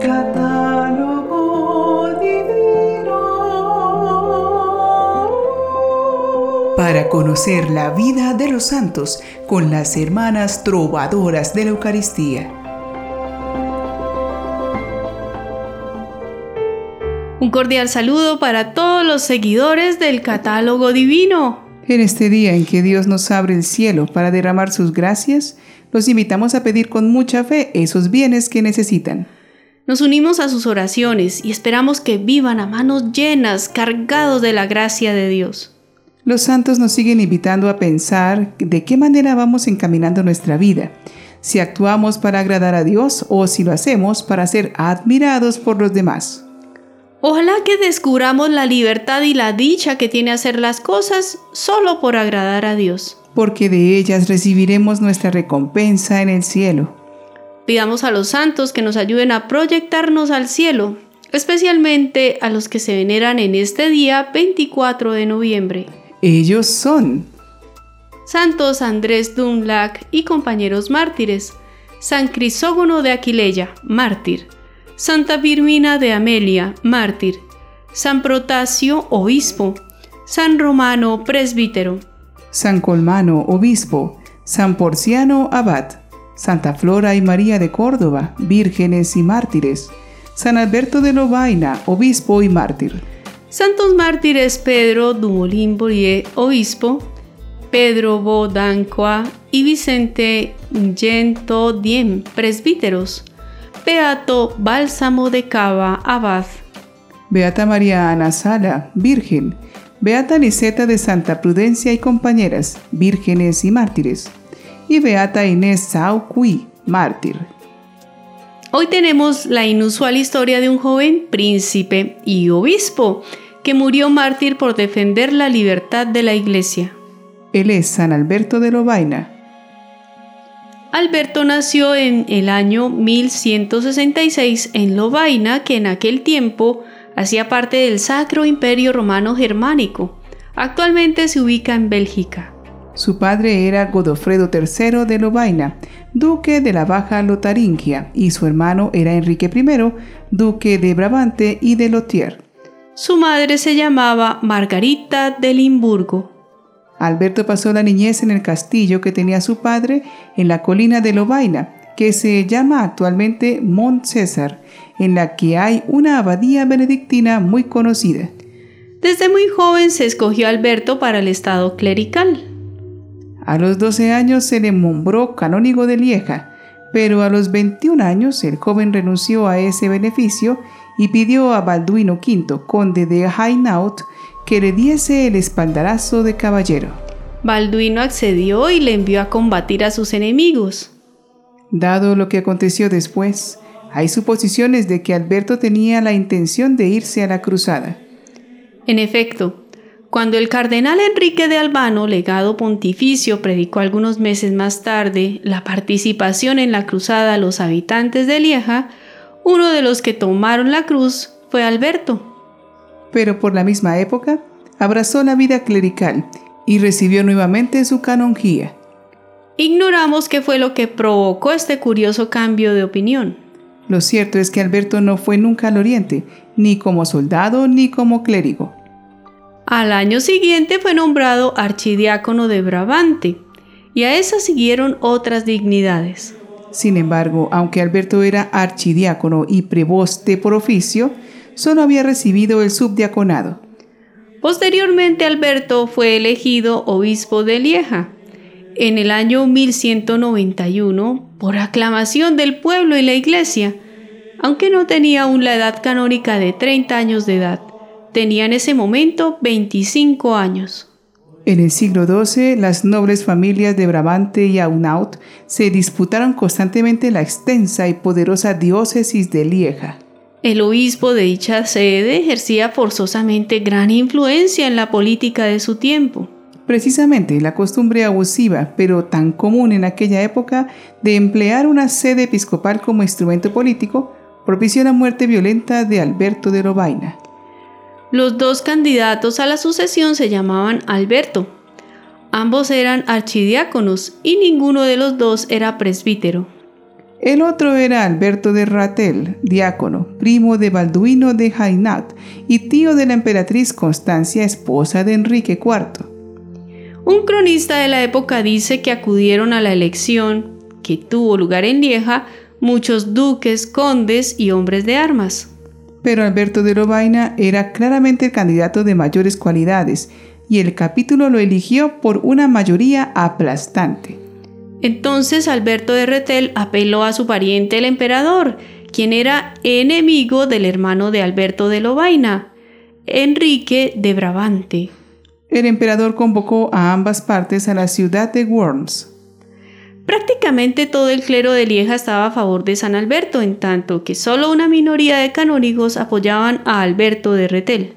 Catálogo divino. Para conocer la vida de los santos con las hermanas trovadoras de la Eucaristía. Un cordial saludo para todos los seguidores del catálogo divino. En este día en que Dios nos abre el cielo para derramar sus gracias, los invitamos a pedir con mucha fe esos bienes que necesitan. Nos unimos a sus oraciones y esperamos que vivan a manos llenas, cargados de la gracia de Dios. Los santos nos siguen invitando a pensar de qué manera vamos encaminando nuestra vida, si actuamos para agradar a Dios o si lo hacemos para ser admirados por los demás. Ojalá que descubramos la libertad y la dicha que tiene hacer las cosas solo por agradar a Dios. Porque de ellas recibiremos nuestra recompensa en el cielo. Pidamos a los santos que nos ayuden a proyectarnos al cielo, especialmente a los que se veneran en este día 24 de noviembre. Ellos son Santos Andrés Dunlac y compañeros mártires, San Crisógono de Aquileia, mártir, Santa Firmina de Amelia, mártir, San Protasio, obispo, San Romano, presbítero, San Colmano, obispo, San Porciano, abad, Santa Flora y María de Córdoba, vírgenes y mártires, San Alberto de Lobaina, obispo y mártir. Santos mártires Pedro Dumoulin Bourier, obispo, Pedro Bodancoa y Vicente Gento Diem, presbíteros, Beato Bálsamo de Cava, abad. Beata María Ana Sala, virgen. Beata Niceta de Santa Prudencia y compañeras, vírgenes y mártires. Y Beata Inés Saucui, mártir. Hoy tenemos la inusual historia de un joven príncipe y obispo que murió mártir por defender la libertad de la iglesia. Él es San Alberto de Lobaina, Alberto nació en el año 1166 en Lovaina, que en aquel tiempo hacía parte del Sacro Imperio Romano Germánico. Actualmente se ubica en Bélgica. Su padre era Godofredo III de Lovaina, duque de la Baja Lotaringia, y su hermano era Enrique I, duque de Brabante y de Lotier. Su madre se llamaba Margarita de Limburgo. Alberto pasó la niñez en el castillo que tenía su padre en la colina de Lobaina, que se llama actualmente Mont César, en la que hay una abadía benedictina muy conocida. Desde muy joven se escogió Alberto para el estado clerical. A los 12 años se le nombró canónigo de Lieja, pero a los 21 años el joven renunció a ese beneficio y pidió a Balduino V, conde de Hainaut, que le diese el espaldarazo de caballero. Balduino accedió y le envió a combatir a sus enemigos. Dado lo que aconteció después, hay suposiciones de que Alberto tenía la intención de irse a la cruzada. En efecto, cuando el cardenal Enrique de Albano, legado pontificio, predicó algunos meses más tarde la participación en la cruzada a los habitantes de Lieja, uno de los que tomaron la cruz fue Alberto pero por la misma época abrazó la vida clerical y recibió nuevamente su canonjía. Ignoramos qué fue lo que provocó este curioso cambio de opinión. Lo cierto es que Alberto no fue nunca al Oriente, ni como soldado ni como clérigo. Al año siguiente fue nombrado archidiácono de Brabante, y a esa siguieron otras dignidades. Sin embargo, aunque Alberto era archidiácono y preboste por oficio, solo había recibido el subdiaconado. Posteriormente Alberto fue elegido obispo de Lieja en el año 1191 por aclamación del pueblo y la iglesia, aunque no tenía aún la edad canónica de 30 años de edad. Tenía en ese momento 25 años. En el siglo XII, las nobles familias de Brabante y Aunaut se disputaron constantemente la extensa y poderosa diócesis de Lieja. El obispo de dicha sede ejercía forzosamente gran influencia en la política de su tiempo. Precisamente la costumbre abusiva, pero tan común en aquella época, de emplear una sede episcopal como instrumento político, propició la muerte violenta de Alberto de Lobaina. Los dos candidatos a la sucesión se llamaban Alberto. Ambos eran archidiáconos y ninguno de los dos era presbítero. El otro era Alberto de Ratel, diácono, primo de Balduino de Jainat y tío de la emperatriz Constancia, esposa de Enrique IV. Un cronista de la época dice que acudieron a la elección, que tuvo lugar en Lieja, muchos duques, condes y hombres de armas. Pero Alberto de Lobaina era claramente el candidato de mayores cualidades y el capítulo lo eligió por una mayoría aplastante. Entonces Alberto de Retel apeló a su pariente el emperador, quien era enemigo del hermano de Alberto de Lobaina, Enrique de Brabante. El emperador convocó a ambas partes a la ciudad de Worms. Prácticamente todo el clero de Lieja estaba a favor de San Alberto, en tanto que solo una minoría de canónigos apoyaban a Alberto de Retel.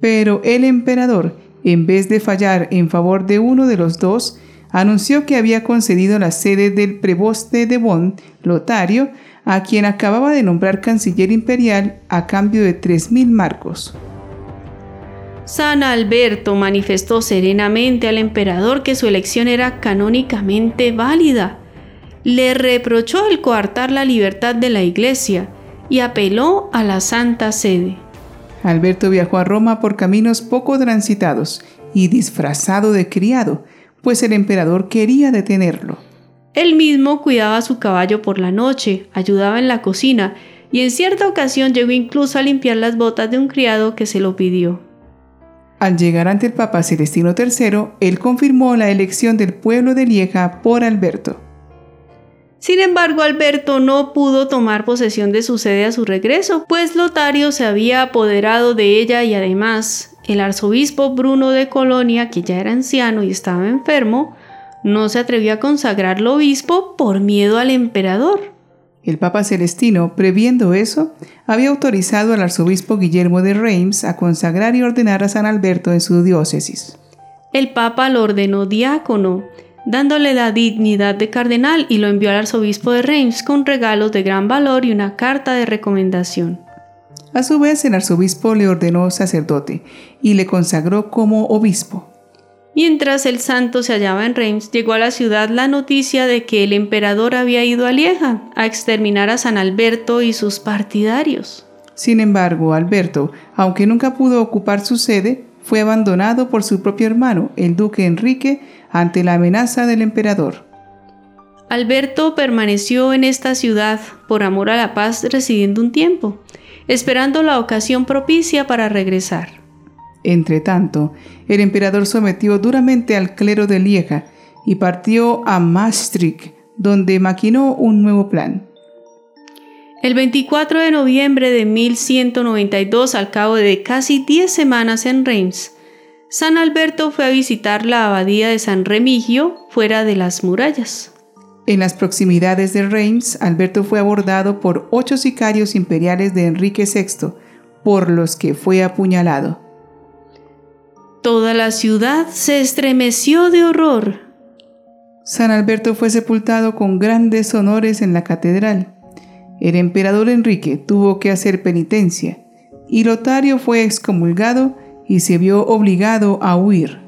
Pero el emperador, en vez de fallar en favor de uno de los dos, anunció que había concedido la sede del preboste de Bonn, Lotario, a quien acababa de nombrar canciller imperial a cambio de tres mil marcos. San Alberto manifestó serenamente al emperador que su elección era canónicamente válida. Le reprochó el coartar la libertad de la iglesia y apeló a la Santa Sede. Alberto viajó a Roma por caminos poco transitados y disfrazado de criado, pues el emperador quería detenerlo. Él mismo cuidaba su caballo por la noche, ayudaba en la cocina y en cierta ocasión llegó incluso a limpiar las botas de un criado que se lo pidió. Al llegar ante el Papa Celestino III, él confirmó la elección del pueblo de Lieja por Alberto. Sin embargo, Alberto no pudo tomar posesión de su sede a su regreso, pues Lotario se había apoderado de ella y además el arzobispo Bruno de Colonia, que ya era anciano y estaba enfermo, no se atrevió a consagrarlo obispo por miedo al emperador. El Papa Celestino, previendo eso, había autorizado al arzobispo Guillermo de Reims a consagrar y ordenar a San Alberto en su diócesis. El Papa lo ordenó diácono, dándole la dignidad de cardenal y lo envió al arzobispo de Reims con regalos de gran valor y una carta de recomendación. A su vez, el arzobispo le ordenó sacerdote y le consagró como obispo. Mientras el santo se hallaba en Reims, llegó a la ciudad la noticia de que el emperador había ido a Lieja a exterminar a San Alberto y sus partidarios. Sin embargo, Alberto, aunque nunca pudo ocupar su sede, fue abandonado por su propio hermano, el duque Enrique, ante la amenaza del emperador. Alberto permaneció en esta ciudad por amor a la paz residiendo un tiempo, esperando la ocasión propicia para regresar. Entretanto, el emperador sometió duramente al clero de Lieja y partió a Maastricht, donde maquinó un nuevo plan. El 24 de noviembre de 1192, al cabo de casi 10 semanas en Reims, San Alberto fue a visitar la abadía de San Remigio fuera de las murallas. En las proximidades de Reims, Alberto fue abordado por ocho sicarios imperiales de Enrique VI, por los que fue apuñalado. Toda la ciudad se estremeció de horror. San Alberto fue sepultado con grandes honores en la catedral. El emperador Enrique tuvo que hacer penitencia y Lotario fue excomulgado y se vio obligado a huir.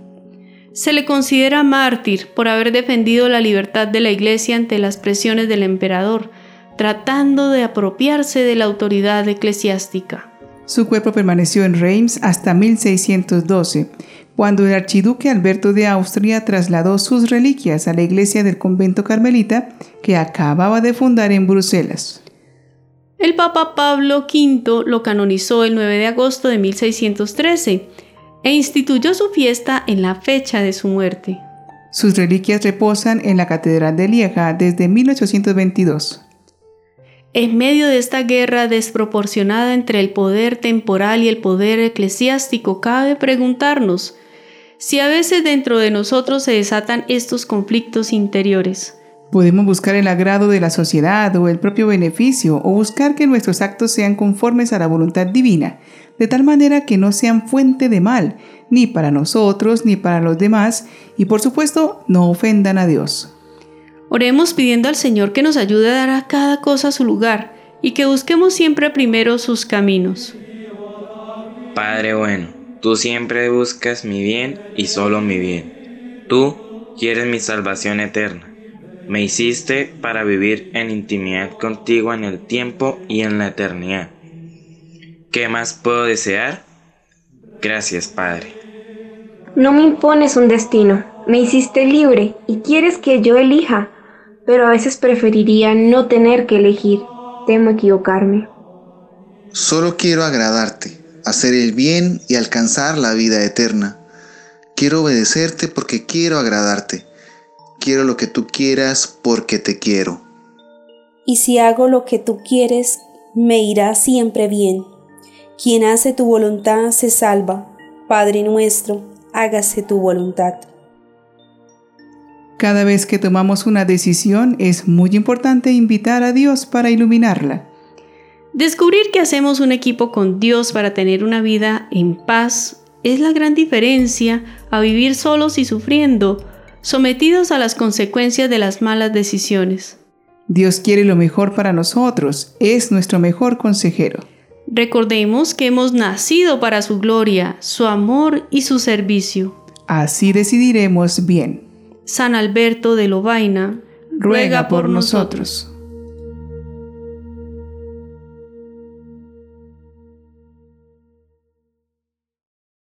Se le considera mártir por haber defendido la libertad de la Iglesia ante las presiones del emperador, tratando de apropiarse de la autoridad eclesiástica. Su cuerpo permaneció en Reims hasta 1612, cuando el archiduque Alberto de Austria trasladó sus reliquias a la iglesia del convento carmelita que acababa de fundar en Bruselas. El Papa Pablo V lo canonizó el 9 de agosto de 1613 e instituyó su fiesta en la fecha de su muerte. Sus reliquias reposan en la Catedral de Lieja desde 1822. En medio de esta guerra desproporcionada entre el poder temporal y el poder eclesiástico, cabe preguntarnos si a veces dentro de nosotros se desatan estos conflictos interiores. Podemos buscar el agrado de la sociedad o el propio beneficio o buscar que nuestros actos sean conformes a la voluntad divina, de tal manera que no sean fuente de mal, ni para nosotros ni para los demás, y por supuesto no ofendan a Dios. Oremos pidiendo al Señor que nos ayude a dar a cada cosa su lugar y que busquemos siempre primero sus caminos. Padre bueno, tú siempre buscas mi bien y solo mi bien. Tú quieres mi salvación eterna. Me hiciste para vivir en intimidad contigo en el tiempo y en la eternidad. ¿Qué más puedo desear? Gracias, Padre. No me impones un destino, me hiciste libre y quieres que yo elija, pero a veces preferiría no tener que elegir. Temo equivocarme. Solo quiero agradarte, hacer el bien y alcanzar la vida eterna. Quiero obedecerte porque quiero agradarte. Quiero lo que tú quieras porque te quiero. Y si hago lo que tú quieres, me irá siempre bien. Quien hace tu voluntad se salva. Padre nuestro, hágase tu voluntad. Cada vez que tomamos una decisión es muy importante invitar a Dios para iluminarla. Descubrir que hacemos un equipo con Dios para tener una vida en paz es la gran diferencia a vivir solos y sufriendo, sometidos a las consecuencias de las malas decisiones. Dios quiere lo mejor para nosotros, es nuestro mejor consejero. Recordemos que hemos nacido para su gloria, su amor y su servicio. Así decidiremos bien. San Alberto de Lovaina, ruega por nosotros.